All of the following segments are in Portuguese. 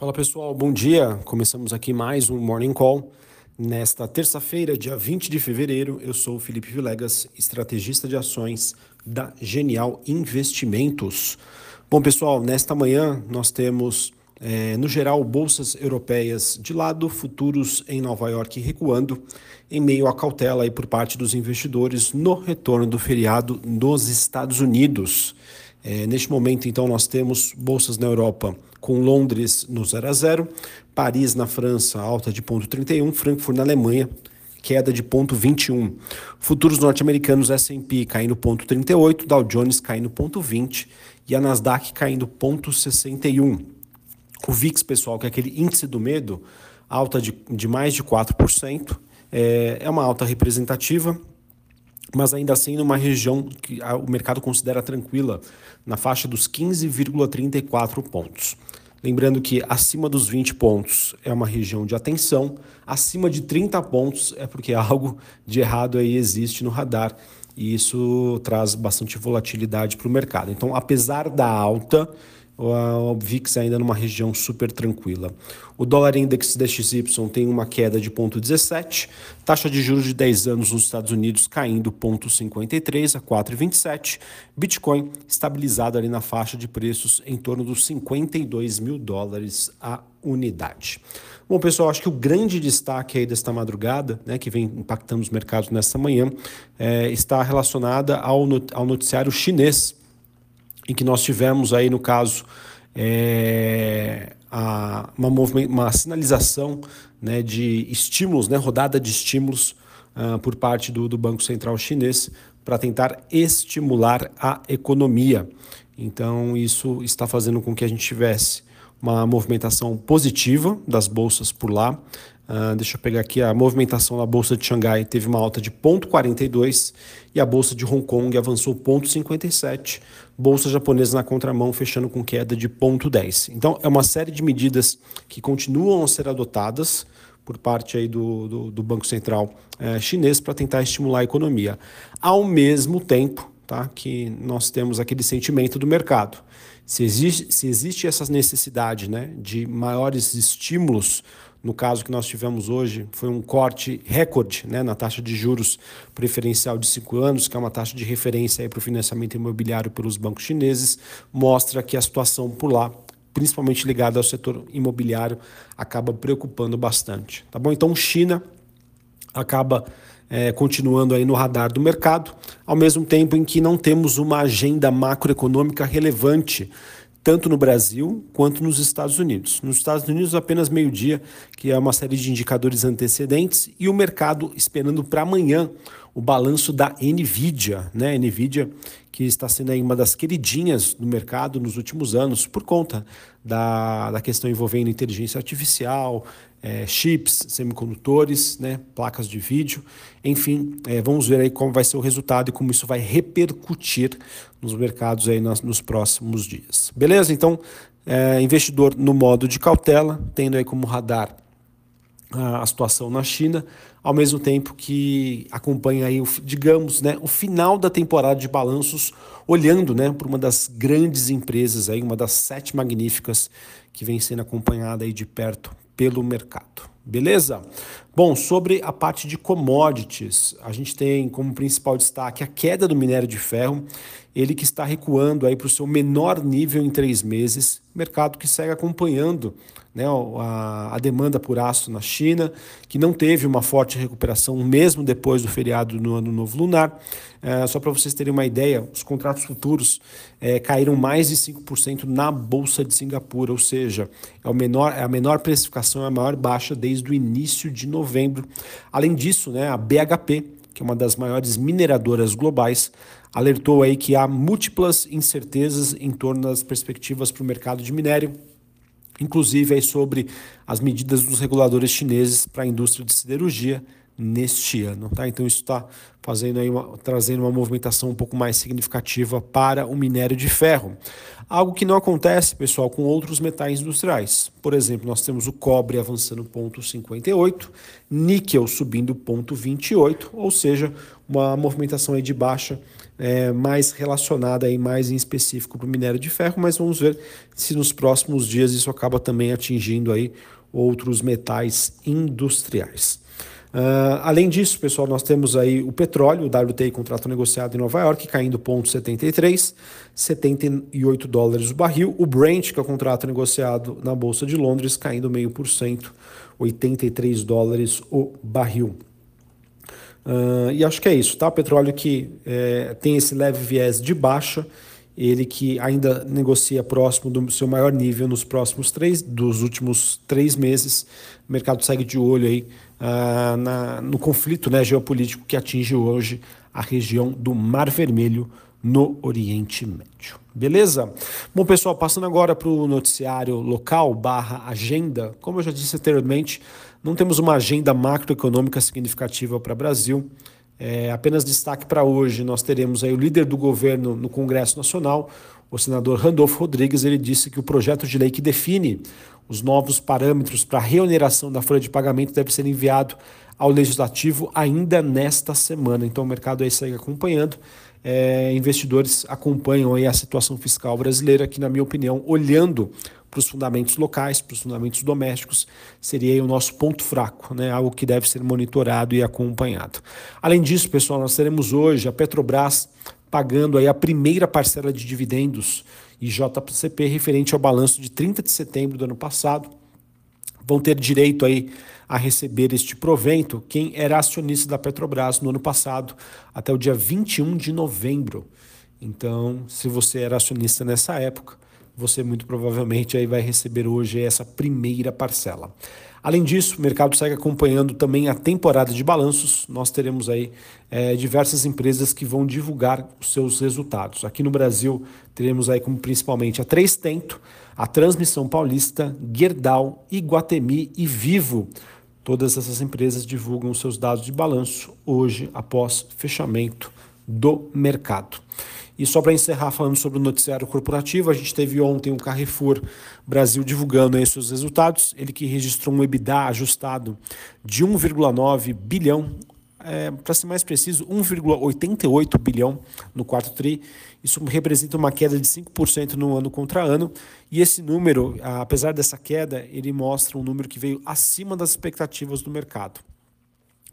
Fala pessoal, bom dia. Começamos aqui mais um Morning Call. Nesta terça-feira, dia 20 de fevereiro, eu sou o Felipe Vilegas, estrategista de ações da Genial Investimentos. Bom pessoal, nesta manhã nós temos, é, no geral, bolsas europeias de lado, futuros em Nova York recuando, em meio à cautela aí por parte dos investidores no retorno do feriado nos Estados Unidos. É, neste momento, então, nós temos bolsas na Europa com Londres no 0 a 0, Paris na França alta de 0,31, Frankfurt na Alemanha queda de 0,21. Futuros norte-americanos S&P caindo 0,38, Dow Jones caindo 0,20 e a Nasdaq caindo 0,61. O VIX, pessoal, que é aquele índice do medo, alta de, de mais de 4%, é, é uma alta representativa, mas ainda assim numa região que o mercado considera tranquila, na faixa dos 15,34 pontos. Lembrando que acima dos 20 pontos é uma região de atenção, acima de 30 pontos é porque algo de errado aí existe no radar e isso traz bastante volatilidade para o mercado. Então, apesar da alta, o VIX ainda numa região super tranquila. O dólar index DXY tem uma queda de 0,17, taxa de juros de 10 anos nos Estados Unidos caindo 0,53 a 4,27, Bitcoin estabilizado ali na faixa de preços em torno dos 52 mil dólares a unidade. Bom, pessoal, acho que o grande destaque aí desta madrugada, né, que vem impactando os mercados nesta manhã, é, está relacionada ao, ao noticiário chinês em que nós tivemos aí, no caso, é, a, uma, uma sinalização né, de estímulos, né, rodada de estímulos uh, por parte do, do Banco Central Chinês para tentar estimular a economia. Então, isso está fazendo com que a gente tivesse uma movimentação positiva das bolsas por lá. Uh, deixa eu pegar aqui a movimentação da bolsa de Xangai teve uma alta de 0,42 e a bolsa de Hong Kong avançou 0,57. Bolsa japonesa na contramão fechando com queda de 0,10. Então é uma série de medidas que continuam a ser adotadas por parte aí do, do, do Banco Central eh, chinês para tentar estimular a economia. Ao mesmo tempo tá, que nós temos aquele sentimento do mercado. Se existe, se existe essa necessidade né, de maiores estímulos no caso que nós tivemos hoje, foi um corte recorde né, na taxa de juros preferencial de cinco anos, que é uma taxa de referência para o financiamento imobiliário pelos bancos chineses, mostra que a situação por lá, principalmente ligada ao setor imobiliário, acaba preocupando bastante. Tá bom? Então, China acaba é, continuando aí no radar do mercado, ao mesmo tempo em que não temos uma agenda macroeconômica relevante tanto no Brasil quanto nos Estados Unidos. Nos Estados Unidos, apenas meio-dia, que é uma série de indicadores antecedentes, e o mercado esperando para amanhã o balanço da Nvidia, né? Nvidia que está sendo aí uma das queridinhas do mercado nos últimos anos por conta da, da questão envolvendo inteligência artificial, é, chips, semicondutores, né, placas de vídeo, enfim, é, vamos ver aí como vai ser o resultado e como isso vai repercutir nos mercados aí nas, nos próximos dias. Beleza? Então, é, investidor no modo de cautela, tendo aí como radar a, situação na China, ao mesmo tempo que acompanha aí, digamos, né, o final da temporada de balanços, olhando né, para uma das grandes empresas, aí, uma das sete magníficas que vem sendo acompanhada aí de perto pelo mercado. Beleza? Bom, sobre a parte de commodities, a gente tem como principal destaque a queda do minério de ferro, ele que está recuando aí para o seu menor nível em três meses, mercado que segue acompanhando né, a, a, demanda por aço na China, que não teve uma forte recuperação mesmo depois do feriado no Ano Novo Lunar. É, só para vocês terem uma ideia, os contratos futuros é, caíram mais de 5% na Bolsa de Singapura, ou seja, é, o menor, é a menor precificação, é a maior baixa desde o início de novembro. Além disso, né, a BHP, que é uma das maiores mineradoras globais, alertou aí que há múltiplas incertezas em torno das perspectivas para o mercado de minério, inclusive aí sobre as medidas dos reguladores chineses para a indústria de siderurgia neste ano. Tá? Então isso está fazendo aí uma, trazendo uma movimentação um pouco mais significativa para o minério de ferro. Algo que não acontece, pessoal, com outros metais industriais. Por exemplo, nós temos o cobre avançando 0,58, níquel subindo 0,28, ou seja, uma movimentação aí de baixa é, mais relacionada aí mais em específico para o minério de ferro, mas vamos ver se nos próximos dias isso acaba também atingindo aí outros metais industriais. Uh, além disso, pessoal, nós temos aí o petróleo, o WTI contrato negociado em Nova York, caindo 0,73, 78 dólares o barril. O Brent, que é o contrato negociado na Bolsa de Londres, caindo meio por cento, 83 dólares o barril. Uh, e acho que é isso, tá? Petróleo que é, tem esse leve viés de baixa, ele que ainda negocia próximo do seu maior nível nos próximos três, dos últimos três meses. O mercado segue de olho aí uh, na, no conflito né, geopolítico que atinge hoje a região do Mar Vermelho no Oriente Médio. Beleza? Bom, pessoal, passando agora para o noticiário local barra agenda. Como eu já disse anteriormente, não temos uma agenda macroeconômica significativa para o Brasil. É, apenas destaque para hoje, nós teremos aí o líder do governo no Congresso Nacional, o senador Randolfo Rodrigues, ele disse que o projeto de lei que define os novos parâmetros para a reoneração da folha de pagamento deve ser enviado ao Legislativo ainda nesta semana. Então o mercado aí segue acompanhando. É, investidores acompanham aí a situação fiscal brasileira, que, na minha opinião, olhando para os fundamentos locais, para os fundamentos domésticos, seria o nosso ponto fraco, né? algo que deve ser monitorado e acompanhado. Além disso, pessoal, nós teremos hoje a Petrobras pagando aí a primeira parcela de dividendos e JCP referente ao balanço de 30 de setembro do ano passado. Vão ter direito aí a receber este provento quem era acionista da Petrobras no ano passado, até o dia 21 de novembro. Então, se você era acionista nessa época, você muito provavelmente aí vai receber hoje essa primeira parcela. Além disso, o mercado segue acompanhando também a temporada de balanços. Nós teremos aí é, diversas empresas que vão divulgar os seus resultados. Aqui no Brasil, teremos aí como principalmente a Três Tento, a Transmissão Paulista, Gerdau, Iguatemi e Vivo. Todas essas empresas divulgam os seus dados de balanço hoje, após fechamento do mercado. E só para encerrar falando sobre o noticiário corporativo, a gente teve ontem o Carrefour Brasil divulgando aí seus resultados. Ele que registrou um EBITDA ajustado de 1,9 bilhão, é, para ser mais preciso, 1,88 bilhão no quarto tri. Isso representa uma queda de 5% no ano contra ano. E esse número, apesar dessa queda, ele mostra um número que veio acima das expectativas do mercado.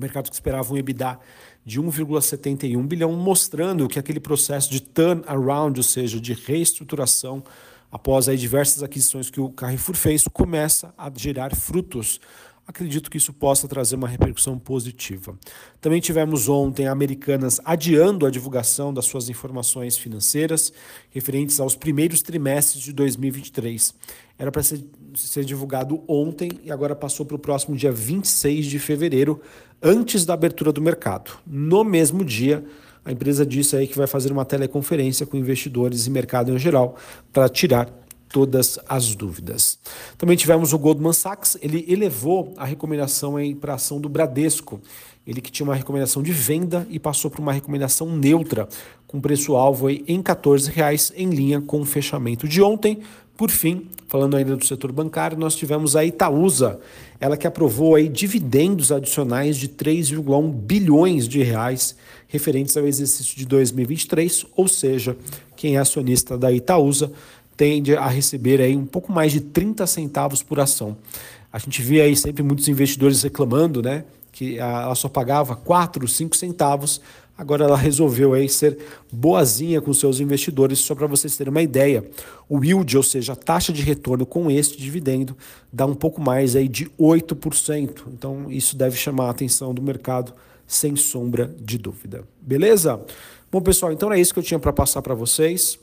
Mercado que esperava um EBITDA de 1,71 bilhão, mostrando que aquele processo de turnaround, ou seja, de reestruturação, após aí diversas aquisições que o Carrefour fez, começa a gerar frutos. Acredito que isso possa trazer uma repercussão positiva. Também tivemos ontem Americanas adiando a divulgação das suas informações financeiras referentes aos primeiros trimestres de 2023. Era para ser, ser divulgado ontem e agora passou para o próximo dia 26 de fevereiro, antes da abertura do mercado. No mesmo dia, a empresa disse aí que vai fazer uma teleconferência com investidores e mercado em geral para tirar todas as dúvidas. Também tivemos o Goldman Sachs, ele elevou a recomendação para ação do Bradesco. Ele que tinha uma recomendação de venda e passou para uma recomendação neutra, com preço-alvo em R$ 14,00, em linha com o fechamento de ontem. Por fim, falando ainda do setor bancário, nós tivemos a Itaúsa, ela que aprovou aí dividendos adicionais de 3,1 bilhões de reais referentes ao exercício de 2023, ou seja, quem é acionista da Itaúsa tende a receber aí um pouco mais de 30 centavos por ação. A gente vê aí sempre muitos investidores reclamando, né, que ela só pagava 4, 5 centavos Agora ela resolveu aí ser boazinha com seus investidores, só para vocês terem uma ideia. O yield, ou seja, a taxa de retorno com este dividendo, dá um pouco mais aí de 8%. Então isso deve chamar a atenção do mercado sem sombra de dúvida. Beleza? Bom, pessoal, então é isso que eu tinha para passar para vocês.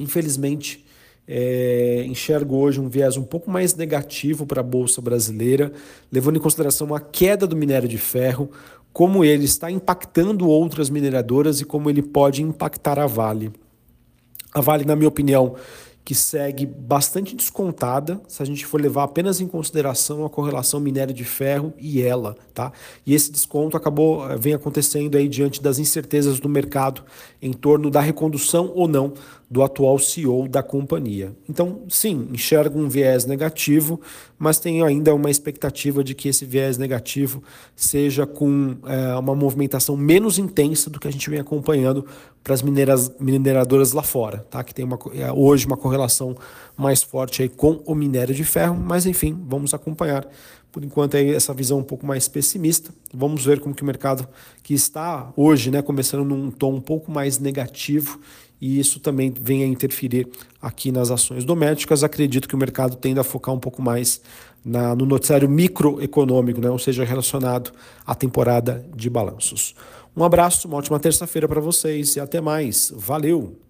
Infelizmente, é, enxergo hoje um viés um pouco mais negativo para a Bolsa Brasileira, levando em consideração a queda do minério de ferro, como ele está impactando outras mineradoras e como ele pode impactar a Vale. A Vale, na minha opinião, que segue bastante descontada, se a gente for levar apenas em consideração a correlação minério de ferro e ela, tá? E esse desconto acabou eh, vem acontecendo aí diante das incertezas do mercado em torno da recondução ou não do atual CEO da companhia. Então, sim, enxerga um viés negativo, mas tem ainda uma expectativa de que esse viés negativo seja com é, uma movimentação menos intensa do que a gente vem acompanhando para as mineradoras lá fora, tá? que tem uma, é, hoje uma correlação mais forte aí com o minério de ferro, mas enfim, vamos acompanhar. Por enquanto aí essa visão um pouco mais pessimista. Vamos ver como que o mercado que está hoje, né, começando num tom um pouco mais negativo e isso também vem a interferir aqui nas ações domésticas. Acredito que o mercado tende a focar um pouco mais na, no noticiário microeconômico, né, ou seja, relacionado à temporada de balanços. Um abraço, uma ótima terça-feira para vocês e até mais. Valeu!